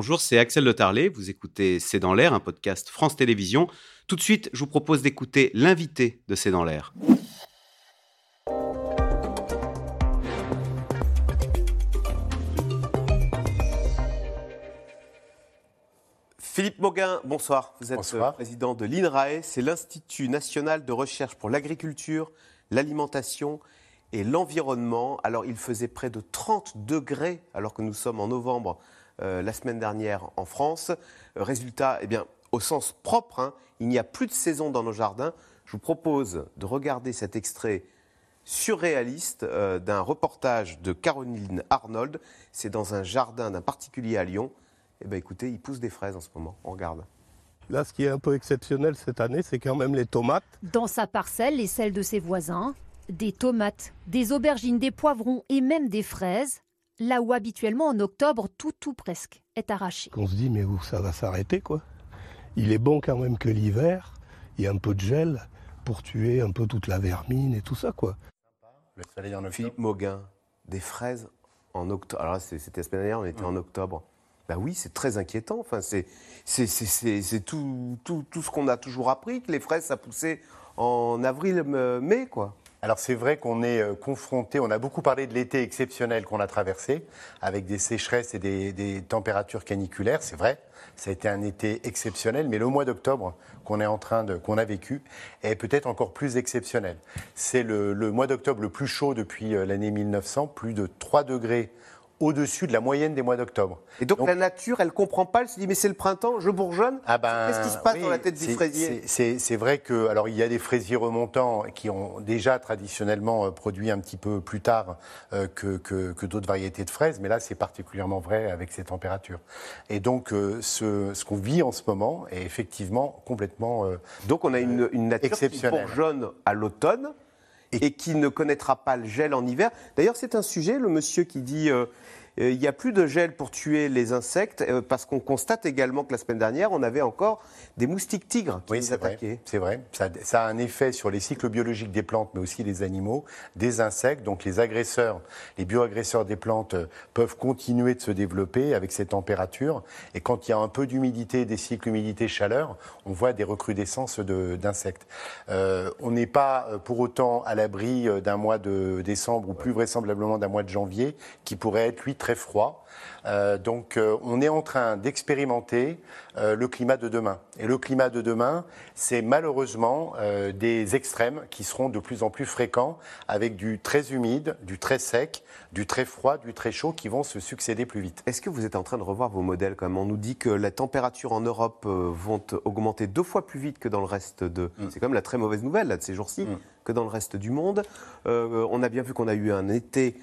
bonjour, c'est Axel Le Tarlet. Vous écoutez C'est dans l'air, un podcast France Télévisions. Tout de suite, je vous propose d'écouter l'invité de C'est dans l'air. Philippe Mauguin, bonsoir. Vous êtes président de l'INRAE, c'est l'Institut national de recherche pour l'agriculture, l'alimentation et l'environnement. Alors, il faisait près de 30 degrés alors que nous sommes en novembre euh, la semaine dernière en France. Euh, résultat, eh bien, au sens propre, hein, il n'y a plus de saison dans nos jardins. Je vous propose de regarder cet extrait surréaliste euh, d'un reportage de Caroline Arnold. C'est dans un jardin d'un particulier à Lyon. Eh bien, écoutez, il pousse des fraises en ce moment. On regarde. Là, ce qui est un peu exceptionnel cette année, c'est quand même les tomates. Dans sa parcelle et celle de ses voisins, des tomates, des aubergines, des poivrons et même des fraises, là où habituellement en octobre tout tout presque est arraché. On se dit mais où ça va s'arrêter quoi? Il est bon quand même que l'hiver, il y a un peu de gel pour tuer un peu toute la vermine et tout ça quoi. Philippe Mauguin, des fraises en octobre. Alors c'était la semaine dernière, on était en octobre. Bah oui, c'est très inquiétant. Enfin, c'est tout, tout, tout ce qu'on a toujours appris, que les fraises, ça poussait en avril-mai, quoi. Alors c'est vrai qu'on est euh, confronté, on a beaucoup parlé de l'été exceptionnel qu'on a traversé, avec des sécheresses et des, températures caniculaires, c'est vrai, ça a été un été exceptionnel, mais le mois d'octobre qu'on est en train de, qu'on a vécu est peut-être encore plus exceptionnel. C'est le, le mois d'octobre le plus chaud depuis euh, l'année 1900, plus de 3 degrés au-dessus de la moyenne des mois d'octobre. Et donc, la nature, elle comprend pas, elle se dit mais c'est le printemps, je bourgeonne. Ah ben, Qu'est-ce qui se passe dans la tête du fraisier C'est vrai que alors il y a des fraisiers remontants qui ont déjà traditionnellement euh, produit un petit peu plus tard euh, que, que, d'autres variétés de fraises, mais là c'est particulièrement vrai avec ces températures. Et donc euh, ce, ce qu'on vit en ce moment est effectivement complètement donc on a une, une nature qui bourgeonne à l'automne et, qui ne connaîtra pas le gel en hiver. D'ailleurs, c'est un sujet, le monsieur qui dit euh, il n'y a plus de gel pour tuer les insectes, euh, parce qu'on constate également que la semaine dernière, on avait encore des moustiques tigres qui oui, nous attaquaient. C'est vrai. Ça, ça, a un effet sur les cycles biologiques des plantes, mais aussi les animaux, des insectes. Donc les agresseurs, les bioagresseurs des plantes euh, peuvent continuer de se développer avec ces températures. Et quand il y a un peu d'humidité, des cycles humidité-chaleur, on voit des recrudescences d'insectes. Euh, on n'est pas pour autant à l'abri d'un mois de décembre ou plus vraisemblablement d'un mois de janvier qui pourrait être lui très froid. Euh, donc euh, on est en train d'expérimenter euh, le climat de demain. Et le climat de demain, c'est malheureusement des extrêmes qui seront de plus en plus fréquents avec du très humide, du très sec, du très froid, du très chaud qui vont se succéder plus vite. Est-ce que vous êtes en train de revoir vos modèles quand même? On nous dit que la température en Europe vont augmenter deux fois plus vite que dans le reste de... Mm. C'est quand même la très mauvaise nouvelle là, de ces jours-ci, mm. que dans le reste du monde. on a bien vu qu'on a eu un été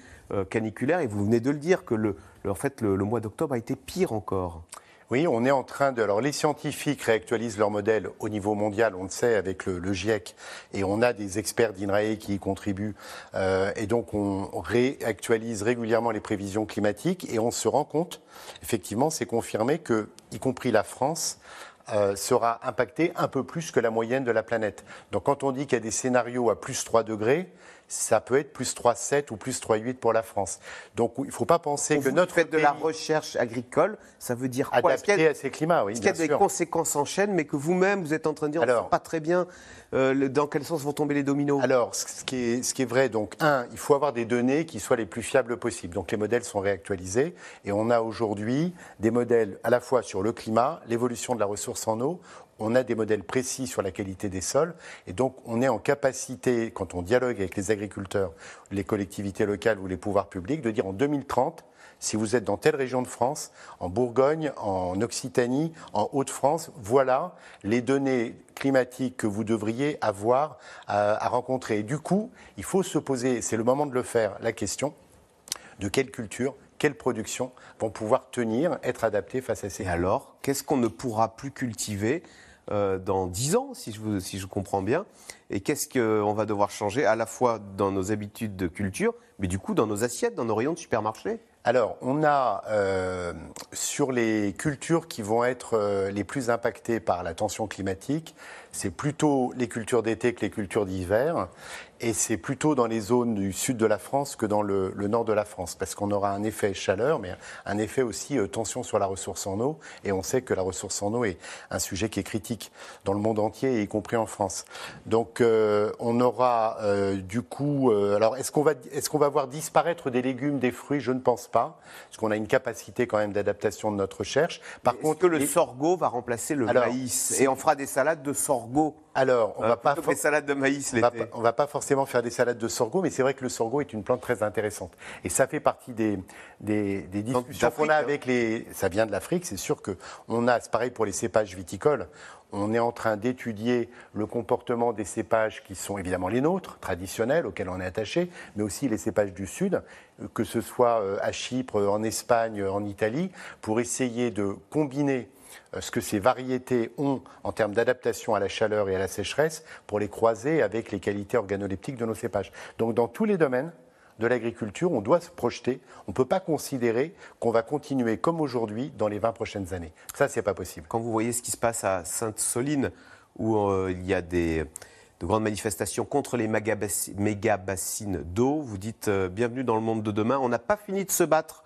caniculaire et vous venez de le dire que le, en fait, le, mois d'octobre a été pire encore. Oui, on est en train de. Alors, les scientifiques réactualisent leur modèle au niveau mondial, on le sait, avec le, GIEC, et on a des experts d'INRAE qui y contribuent. Euh, et donc, on réactualise régulièrement les prévisions climatiques, et on se rend compte, effectivement, c'est confirmé que, y compris la France, euh, sera impactée un peu plus que la moyenne de la planète. Donc, quand on dit qu'il y a des scénarios à plus 3 degrés, ça peut être plus 3,7 ou plus 3,8 pour la France. Donc il ne faut pas penser que notre fait de la recherche agricole, ça veut dire quoi? Adapté à ces climats, oui. Est-ce qu'il y a des conséquences en chaîne, mais que vous-même, vous êtes en train de dire, Alors, ne pas très bien euh, dans quel sens vont tomber les dominos? Alors, ce qui, est, ce qui est vrai, donc, un, il faut avoir des données qui soient les plus fiables possibles. Donc les modèles sont réactualisés et on a aujourd'hui des modèles à la fois sur le climat, l'évolution de la ressource en eau, on a des modèles précis sur la qualité des sols et donc on est en capacité, quand on dialogue avec les agriculteurs, les collectivités locales ou les pouvoirs publics, de dire en 2030, si vous êtes dans telle région de France, en Bourgogne, en Occitanie, en Haute-France, voilà les données climatiques que vous devriez avoir à, rencontrer. Et du coup, il faut se poser, c'est le moment de le faire, la question de quelle culture, quelle production vont pouvoir tenir, être adaptées face à ces. Alors, qu'est-ce qu'on ne pourra plus cultiver euh, dans 10 ans, si je, si je comprends bien. Et qu'est-ce qu'on va devoir changer à la fois dans nos habitudes de culture, mais du coup dans nos assiettes, dans nos rayons de supermarché? Alors, on a euh, sur les cultures qui vont être euh, les plus impactées par la tension climatique, c'est plutôt les cultures d'été que les cultures d'hiver. Et c'est plutôt dans les zones du sud de la France que dans le, nord de la France, parce qu'on aura un effet chaleur, mais un effet aussi euh, tension sur la ressource en eau. Et on sait que la ressource en eau est un sujet qui est critique dans le monde entier, y compris en France. Donc euh, on aura euh, du coup... alors est-ce qu'on va, est qu'on va voir disparaître des légumes, des fruits? Je ne pense pas, parce qu'on a une capacité quand même d'adaptation de notre recherche. Par contre, est-ce que le sorgho va remplacer le maïs? Et on fera des salades de sorgho alors, on va pas des salades de maïs. On va pas forcément faire des salades de sorgho, mais c'est vrai que le sorgho est une plante très intéressante. Et ça fait partie des, des, discussions qu'on a hein. avec les. Ça vient de l'Afrique, c'est sûr que on a. C'est pareil pour les cépages viticoles. On est en train d'étudier le comportement des cépages qui sont évidemment les nôtres, traditionnels, auxquels on est attaché, mais aussi les cépages du Sud, que ce soit euh, à Chypre, en Espagne, en Italie, pour essayer de combiner ce que ces variétés ont en termes d'adaptation à la chaleur et à la sécheresse pour les croiser avec les qualités organoleptiques de nos cépages. Donc dans tous les domaines de l'agriculture, on doit se projeter. On ne peut pas considérer qu'on va continuer comme aujourd'hui dans les 20 prochaines années. Ça, c'est pas possible. Quand vous voyez ce qui se passe à Sainte-Soline, où euh, il y a des, de grandes manifestations contre les méga-bassines d'eau, vous dites euh, bienvenue dans le monde de demain. On n'a pas fini de se battre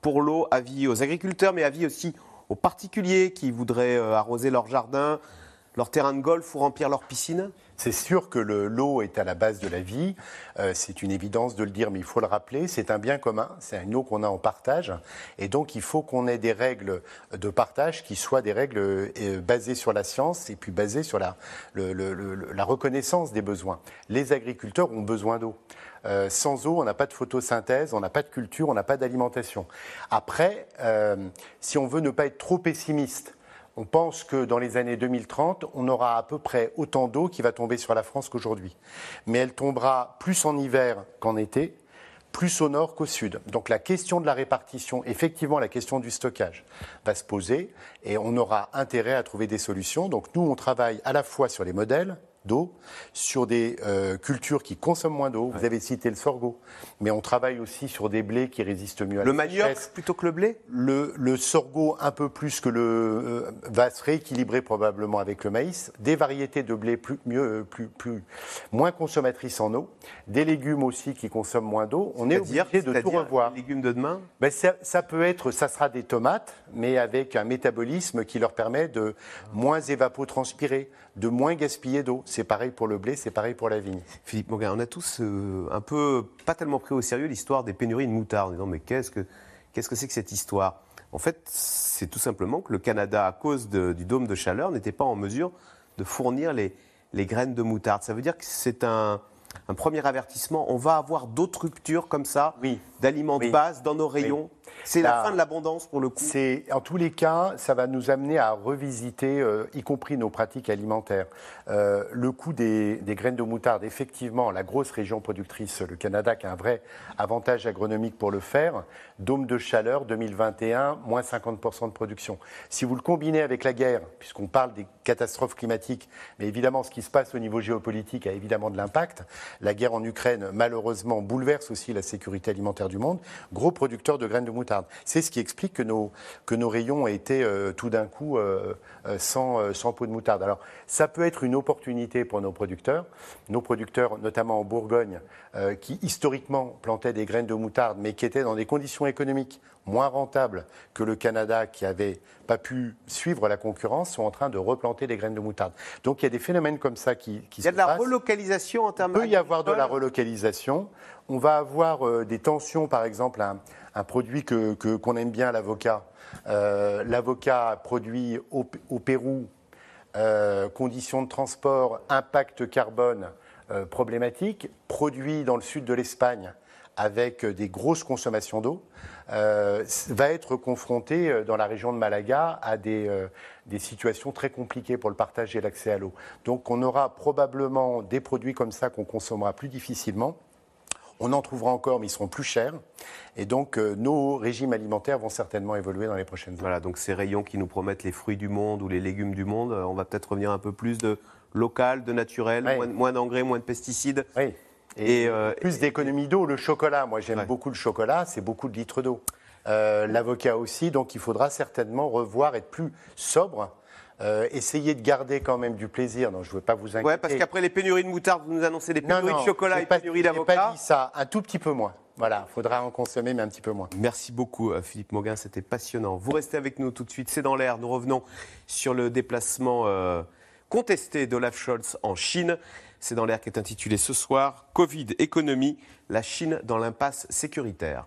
pour l'eau, avis aux agriculteurs, mais avis aussi aux particuliers qui voudraient euh, arroser leur jardin, leur terrain de golf ou remplir leur piscine C'est sûr que l'eau est à la base de la vie. Euh, c'est une évidence de le dire, mais il faut le rappeler. C'est un bien commun. C'est une eau qu'on a en partage. Et donc, il faut qu'on ait des règles de partage qui soient des règles euh, basées sur la science et puis basées sur la, reconnaissance des besoins. Les agriculteurs ont besoin d'eau. Euh, sans eau, on n'a pas de photosynthèse, on n'a pas de culture, on n'a pas d'alimentation. Après, si on veut ne pas être trop pessimiste, on pense que dans les années 2030, on aura à peu près autant d'eau qui va tomber sur la France qu'aujourd'hui. Mais elle tombera plus en hiver qu'en été, plus au nord qu'au sud. Donc la question de la répartition, effectivement la question du stockage va se poser et on aura intérêt à trouver des solutions. Donc nous, on travaille à la fois sur les modèles, d'eau, sur des euh, cultures qui consomment moins d'eau. Vous avez cité le sorgho, mais on travaille aussi sur des blés qui résistent mieux à le manioc plutôt que le blé? Le, le, sorgho un peu plus que le euh, va se rééquilibrer probablement avec le maïs. Des variétés de blé plus, mieux, euh, plus, plus, moins consommatrices en eau. Des légumes aussi qui consomment moins d'eau. On est, obligé de tout revoir. Les légumes de demain? Ben ça, ça, peut être, ça sera des tomates, mais avec un métabolisme qui leur permet de moins évapotranspirer, de moins gaspiller d'eau. C'est pareil pour le blé, c'est pareil pour la vigne. Philippe Moguin, on a tous euh, un peu pas tellement pris au sérieux l'histoire des pénuries de moutarde, en disant mais qu'est-ce que qu'est-ce que c'est que cette histoire? En fait, c'est tout simplement que le Canada, à cause du dôme de chaleur, n'était pas en mesure de fournir les, les graines de moutarde. Ça veut dire que c'est un, un premier avertissement. On va avoir d'autres ruptures comme ça oui. d'aliments de base dans nos rayons. C'est la, fin de l'abondance pour le coup. C'est en tous les cas, ça va nous amener à revisiter, euh, y compris nos pratiques alimentaires. Euh, le coût des, graines de moutarde, effectivement, la grosse région productrice, le Canada, qui a un vrai avantage agronomique pour le faire. Dôme de chaleur 2021, moins 50% de production. Si vous le combinez avec la guerre, puisqu'on parle des catastrophes climatiques, mais évidemment, ce qui se passe au niveau géopolitique a évidemment de l'impact. La guerre en Ukraine, malheureusement, bouleverse aussi la sécurité alimentaire du monde. Gros producteur de graines de moutarde. C'est ce qui explique que nos, que nos rayons aient été euh, tout d'un coup euh, euh, sans, sans peau de moutarde. Alors, ça peut être une opportunité pour nos producteurs. Nos producteurs, notamment en Bourgogne, qui historiquement plantaient des graines de moutarde, mais qui étaient dans des conditions économiques moins rentables que le Canada, qui n'avait pas pu suivre la concurrence, sont en train de replanter des graines de moutarde. Donc il y a des phénomènes comme ça qui, qui se passent. Il y a de la relocalisation en termes Il peut y avoir de la relocalisation. On va avoir des tensions, par exemple, un, un produit qu'on que, aime bien, l'avocat. Euh, l'avocat produit au, Pérou, euh, conditions de transport, impact carbone euh, problématique, produit dans le sud de l'Espagne avec des grosses consommations d'eau, va être confronté dans la région de Malaga à des, des situations très compliquées pour le partage et l'accès à l'eau. Donc on aura probablement des produits comme ça qu'on consommera plus difficilement. On en trouvera encore, mais ils seront plus chers. Et donc, euh, nos régimes alimentaires vont certainement évoluer dans les prochaines années. Voilà, donc ces rayons qui nous promettent les fruits du monde ou les légumes du monde, euh, on va peut-être revenir un peu plus de local, de naturel, moins, d'engrais, moins de pesticides. Oui. Et, euh, plus d'économie d'eau. Le chocolat, moi j'aime beaucoup le chocolat, c'est beaucoup de litres d'eau. L'avocat aussi, donc il faudra certainement revoir, être plus sobre Euh, essayez de garder quand même du plaisir. Donc, je ne veux pas vous inquiéter. Ouais, parce qu'après les pénuries de moutarde, vous nous annoncez des pénuries de chocolat et pénuries d'avocats. pas dit ça. Un tout petit peu moins. Voilà, il faudra en consommer, mais un petit peu moins. Merci beaucoup, euh, Philippe Mauguin, c'était passionnant. Vous restez avec nous tout de suite, c'est dans l'air. Nous revenons sur le déplacement euh, contesté d'Olaf Scholz en Chine. C'est dans l'air qui est intitulé ce soir Covid, économie, la Chine dans l'impasse sécuritaire.